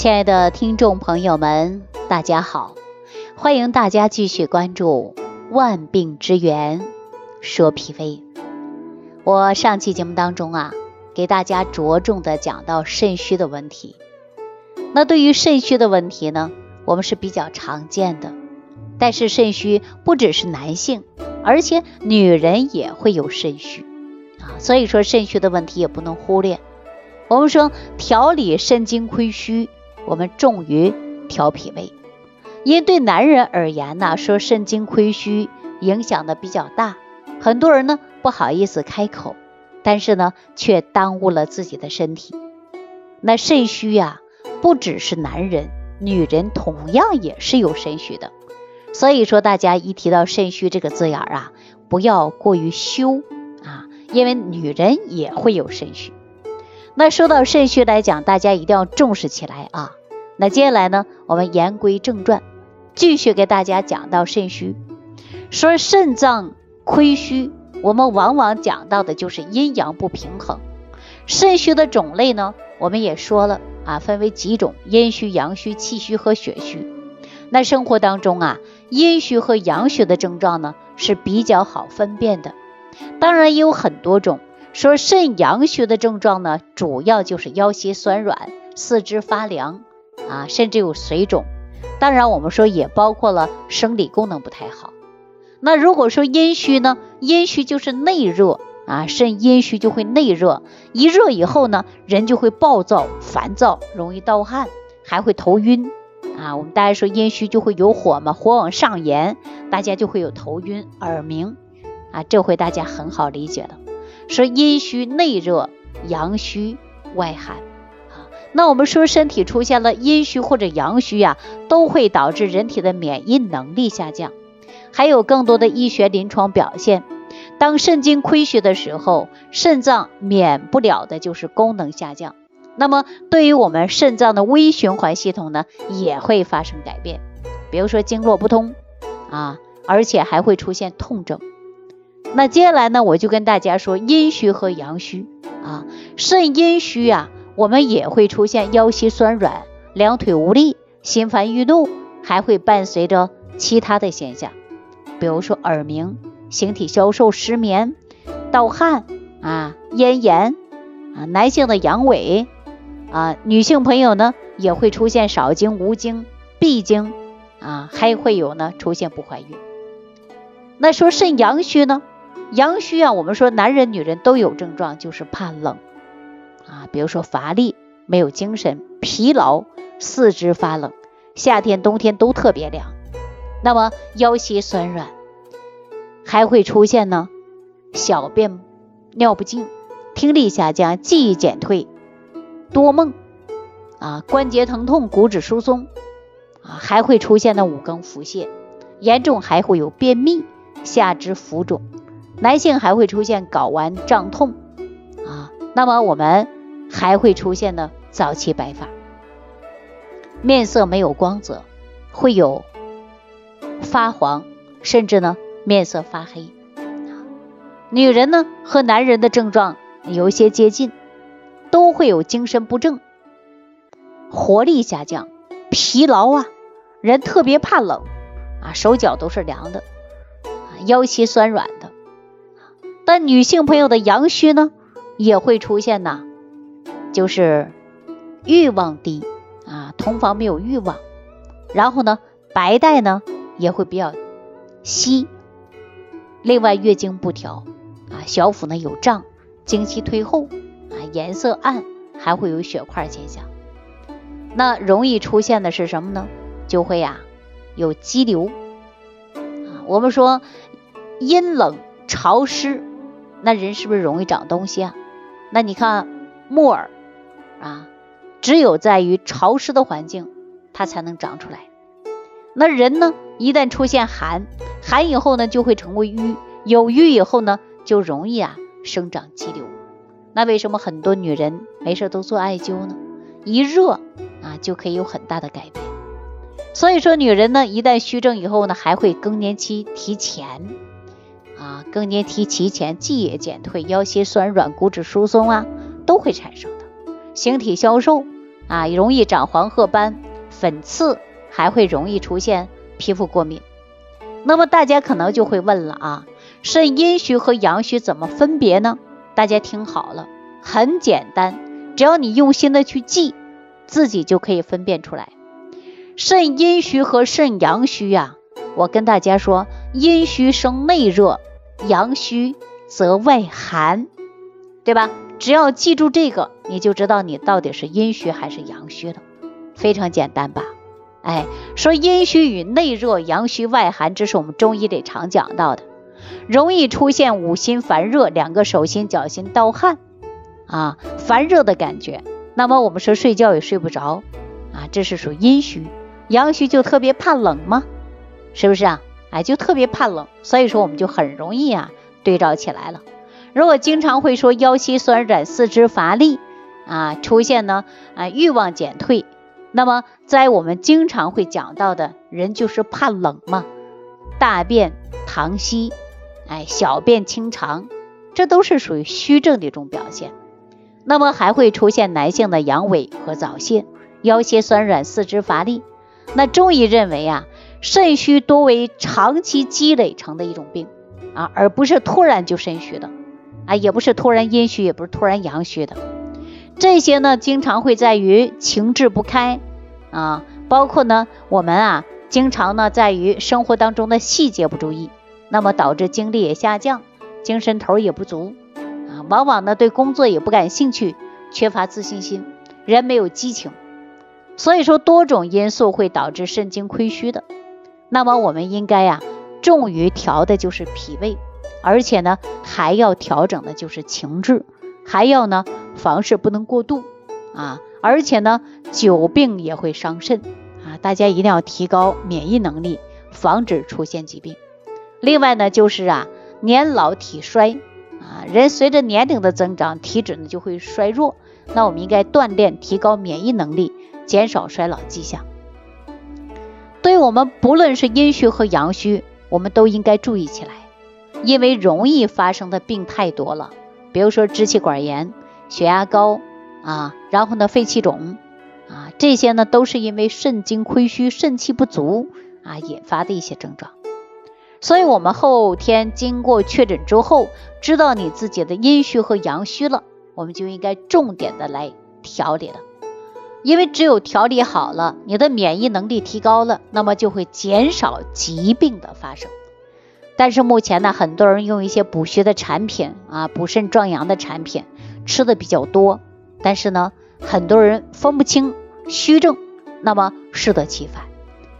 亲爱的听众朋友们，大家好，欢迎大家继续关注《万病之源说脾胃》。我上期节目当中啊，给大家着重的讲到肾虚的问题。那对于肾虚的问题呢，我们是比较常见的。但是肾虚不只是男性，而且女人也会有肾虚啊。所以说肾虚的问题也不能忽略。我们说调理肾精亏虚，我们重于调脾胃。因为对男人而言呢，说肾精亏虚影响的比较大，很多人呢不好意思开口，但是呢却耽误了自己的身体。那肾虚呀，不只是男人，女人同样也是有肾虚的。所以说，大家一提到肾虚这个字眼儿啊，不要过于羞啊，因为女人也会有肾虚。那说到肾虚来讲，大家一定要重视起来啊。那接下来呢，我们言归正传，继续给大家讲到肾虚。说肾脏亏虚，我们往往讲到的就是阴阳不平衡。肾虚的种类呢，我们也说了啊，分为几种：阴虚、阳虚、气虚和血虚。那生活当中啊，阴虚和阳虚的症状呢是比较好分辨的。当然也有很多种。说肾阳虚的症状呢，主要就是腰膝酸软、四肢发凉啊，甚至有水肿。当然，我们说也包括了生理功能不太好。那如果说阴虚呢，阴虚就是内热啊，肾阴虚就会内热，一热以后呢，人就会暴躁、烦躁，容易盗汗，还会头晕啊。我们大家说阴虚就会有火嘛，火往上炎，大家就会有头晕、耳鸣啊，这回大家很好理解了。说阴虚内热，阳虚外寒啊。那我们说身体出现了阴虚或者阳虚呀，都会导致人体的免疫能力下降。还有更多的医学临床表现，当肾精亏虚的时候，肾脏免不了的就是功能下降。那么对于我们肾脏的微循环系统呢，也会发生改变，比如说经络不通啊，而且还会出现痛症。那接下来呢，我就跟大家说阴虚和阳虚啊。肾阴虚啊，我们也会出现腰膝酸软、两腿无力、心烦易怒，还会伴随着其他的现象，比如说耳鸣、形体消瘦、失眠、盗汗啊、咽炎啊。男性的阳痿啊，女性朋友呢也会出现少经、无经、闭经啊，还会有呢出现不怀孕。那说肾阳虚呢？阳虚啊，我们说男人女人都有症状，就是怕冷啊，比如说乏力、没有精神、疲劳、四肢发冷，夏天冬天都特别凉。那么腰膝酸软，还会出现呢小便尿不尽、听力下降、记忆减退、多梦啊、关节疼痛、骨质疏松啊，还会出现呢五更腹泻，严重还会有便秘、下肢浮肿。男性还会出现睾丸胀痛啊，那么我们还会出现呢早期白发，面色没有光泽，会有发黄，甚至呢面色发黑。女人呢和男人的症状有一些接近，都会有精神不振、活力下降、疲劳啊，人特别怕冷啊，手脚都是凉的，腰膝酸软的。那女性朋友的阳虚呢，也会出现呢，就是欲望低啊，同房没有欲望，然后呢，白带呢也会比较稀，另外月经不调啊，小腹呢有胀，经期退后啊，颜色暗，还会有血块现象。那容易出现的是什么呢？就会呀有肌瘤啊。我们说阴冷潮湿。那人是不是容易长东西啊？那你看木耳啊，只有在于潮湿的环境，它才能长出来。那人呢，一旦出现寒，寒以后呢，就会成为瘀，有瘀以后呢，就容易啊生长肌瘤。那为什么很多女人没事都做艾灸呢？一热啊，就可以有很大的改变。所以说，女人呢，一旦虚症以后呢，还会更年期提前。啊，更年期提前，记忆减退，腰膝酸软，骨质疏松啊，都会产生的。形体消瘦啊，容易长黄褐斑、粉刺，还会容易出现皮肤过敏。那么大家可能就会问了啊，肾阴虚和阳虚怎么分别呢？大家听好了，很简单，只要你用心的去记，自己就可以分辨出来。肾阴虚和肾阳虚呀，我跟大家说，阴虚生内热，阳虚则外寒，对吧？只要记住这个，你就知道你到底是阴虚还是阳虚了，非常简单吧？哎，说阴虚与内热，阳虚外寒，这是我们中医里常讲到的，容易出现五心烦热，两个手心脚心盗汗啊，烦热的感觉。那么我们说睡觉也睡不着啊，这是属阴虚。阳虚就特别怕冷吗？是不是啊？哎，就特别怕冷，所以说我们就很容易啊对照起来了。如果经常会说腰膝酸软、四肢乏力啊，出现呢啊欲望减退，那么在我们经常会讲到的人就是怕冷嘛，大便溏稀，哎，小便清长，这都是属于虚症的一种表现。那么还会出现男性的阳痿和早泄，腰膝酸软、四肢乏力。那中医认为啊，肾虚多为长期积累成的一种病啊，而不是突然就肾虚的啊，也不是突然阴虚，也不是突然阳虚的。这些呢，经常会在于情志不开啊，包括呢，我们啊，经常呢，在于生活当中的细节不注意，那么导致精力也下降，精神头也不足啊，往往呢，对工作也不感兴趣，缺乏自信心，人没有激情。所以说，多种因素会导致肾精亏虚的。那么，我们应该呀，重于调的就是脾胃，而且呢，还要调整的就是情志，还要呢，房事不能过度啊。而且呢，久病也会伤肾啊。大家一定要提高免疫能力，防止出现疾病。另外呢，就是啊，年老体衰啊，人随着年龄的增长，体质呢就会衰弱。那我们应该锻炼，提高免疫能力。减少衰老迹象。我们不论是阴虚和阳虚，我们都应该注意起来，因为容易发生的病太多了。比如说支气管炎、血压高啊，然后呢肺气肿啊，这些呢都是因为肾精亏虚、肾气不足啊引发的一些症状。所以，我们后天经过确诊之后，知道你自己的阴虚和阳虚了，我们就应该重点的来调理了。因为只有调理好了，你的免疫能力提高了，那么就会减少疾病的发生。但是目前呢，很多人用一些补虚的产品啊，补肾壮阳的产品吃的比较多，但是呢，很多人分不清虚症，那么适得其反。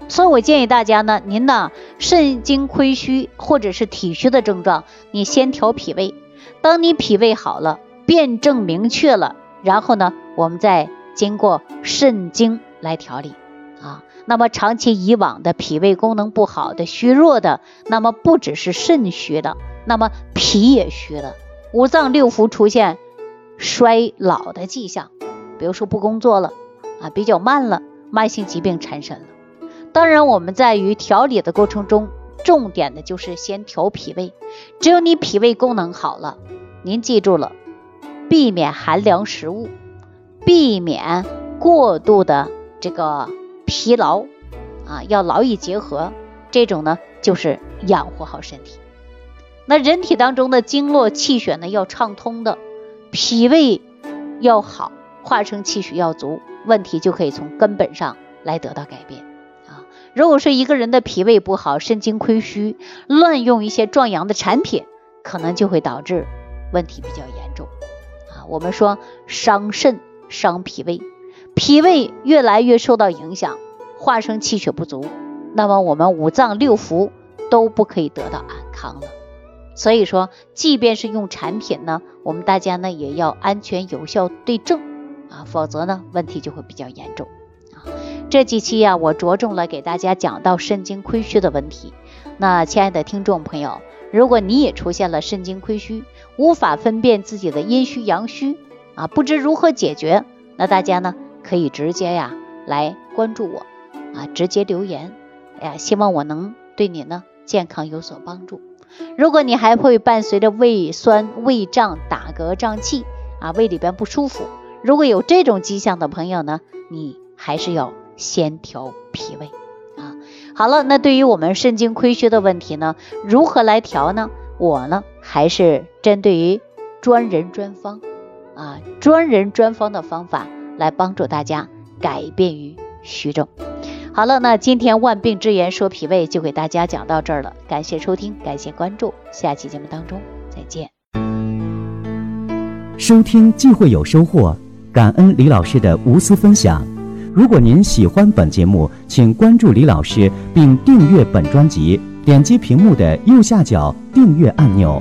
所以我建议大家呢，您呢肾精亏虚或者是体虚的症状，你先调脾胃。当你脾胃好了，辩证明确了，然后呢，我们再。经过肾经来调理啊，那么长期以往的脾胃功能不好的、虚弱的，那么不只是肾虚的，那么脾也虚了，五脏六腑出现衰老的迹象，比如说不工作了啊，比较慢了，慢性疾病产生了。当然，我们在于调理的过程中，重点的就是先调脾胃。只有你脾胃功能好了，您记住了，避免寒凉食物。避免过度的这个疲劳啊，要劳逸结合，这种呢就是养护好身体。那人体当中的经络气血呢要畅通的，脾胃要好，化生气血要足，问题就可以从根本上来得到改变啊。如果说一个人的脾胃不好，肾精亏虚，乱用一些壮阳的产品，可能就会导致问题比较严重啊。我们说伤肾。伤脾胃，脾胃越来越受到影响，化生气血不足，那么我们五脏六腑都不可以得到安康了。所以说，即便是用产品呢，我们大家呢也要安全有效对症啊，否则呢问题就会比较严重啊。这几期呀，我着重了给大家讲到肾精亏虚的问题。那亲爱的听众朋友，如果你也出现了肾精亏虚，无法分辨自己的阴虚阳虚。啊，不知如何解决，那大家呢可以直接呀来关注我啊，直接留言，哎呀，希望我能对你呢健康有所帮助。如果你还会伴随着胃酸、胃胀、打嗝、胀气啊，胃里边不舒服，如果有这种迹象的朋友呢，你还是要先调脾胃啊。好了，那对于我们肾精亏虚的问题呢，如何来调呢？我呢还是针对于专人专方啊，专人专方的方法来帮助大家改变于虚症。好了，那今天万病之源说脾胃就给大家讲到这儿了，感谢收听，感谢关注，下期节目当中再见。收听既会有收获，感恩李老师的无私分享。如果您喜欢本节目，请关注李老师并订阅本专辑，点击屏幕的右下角订阅按钮。